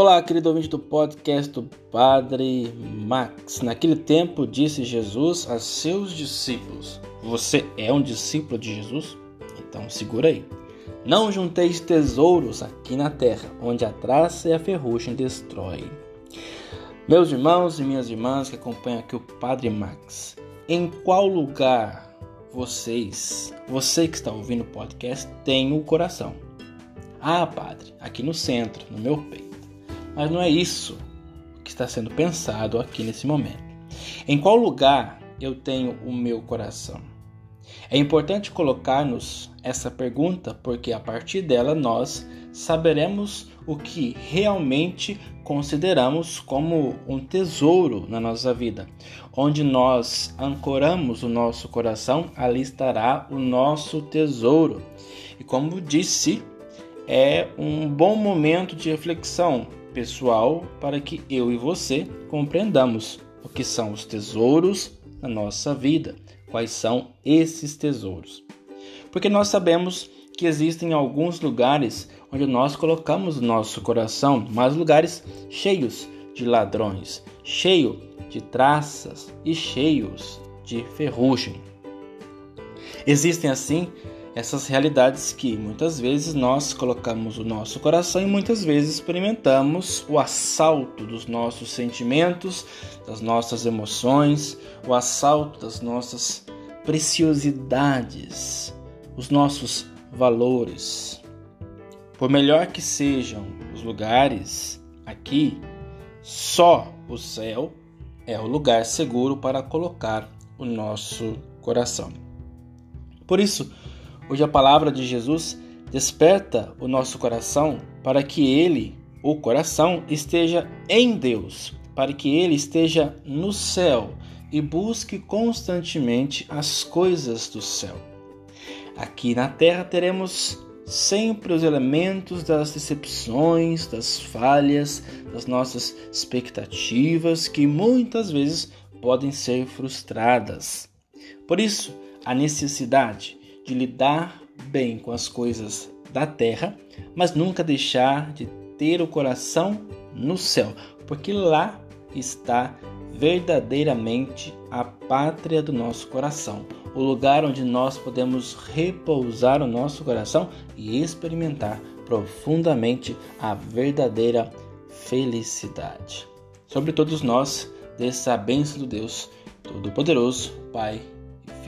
Olá, querido ouvinte do podcast do Padre Max. Naquele tempo disse Jesus a seus discípulos: Você é um discípulo de Jesus? Então segura aí. Não junteis tesouros aqui na terra, onde a traça e a ferrugem destrói. Meus irmãos e minhas irmãs que acompanham aqui o Padre Max, em qual lugar vocês, você que está ouvindo o podcast, tem o coração? Ah, Padre, aqui no centro, no meu peito. Mas não é isso que está sendo pensado aqui nesse momento. Em qual lugar eu tenho o meu coração? É importante colocar-nos essa pergunta porque a partir dela nós saberemos o que realmente consideramos como um tesouro na nossa vida. Onde nós ancoramos o nosso coração, ali estará o nosso tesouro. E como disse, é um bom momento de reflexão pessoal para que eu e você compreendamos o que são os tesouros na nossa vida, quais são esses tesouros. Porque nós sabemos que existem alguns lugares onde nós colocamos nosso coração, mas lugares cheios de ladrões, cheio de traças e cheios de ferrugem. Existem assim essas realidades que muitas vezes nós colocamos o nosso coração e muitas vezes experimentamos o assalto dos nossos sentimentos, das nossas emoções, o assalto das nossas preciosidades, os nossos valores. Por melhor que sejam os lugares aqui, só o céu é o lugar seguro para colocar o nosso coração. Por isso, Hoje a palavra de Jesus desperta o nosso coração para que ele, o coração, esteja em Deus, para que ele esteja no céu e busque constantemente as coisas do céu. Aqui na terra teremos sempre os elementos das decepções, das falhas, das nossas expectativas que muitas vezes podem ser frustradas. Por isso, a necessidade de lidar bem com as coisas da terra, mas nunca deixar de ter o coração no céu, porque lá está verdadeiramente a pátria do nosso coração, o lugar onde nós podemos repousar o nosso coração e experimentar profundamente a verdadeira felicidade. Sobre todos nós, dessa bênção do Deus Todo-Poderoso, Pai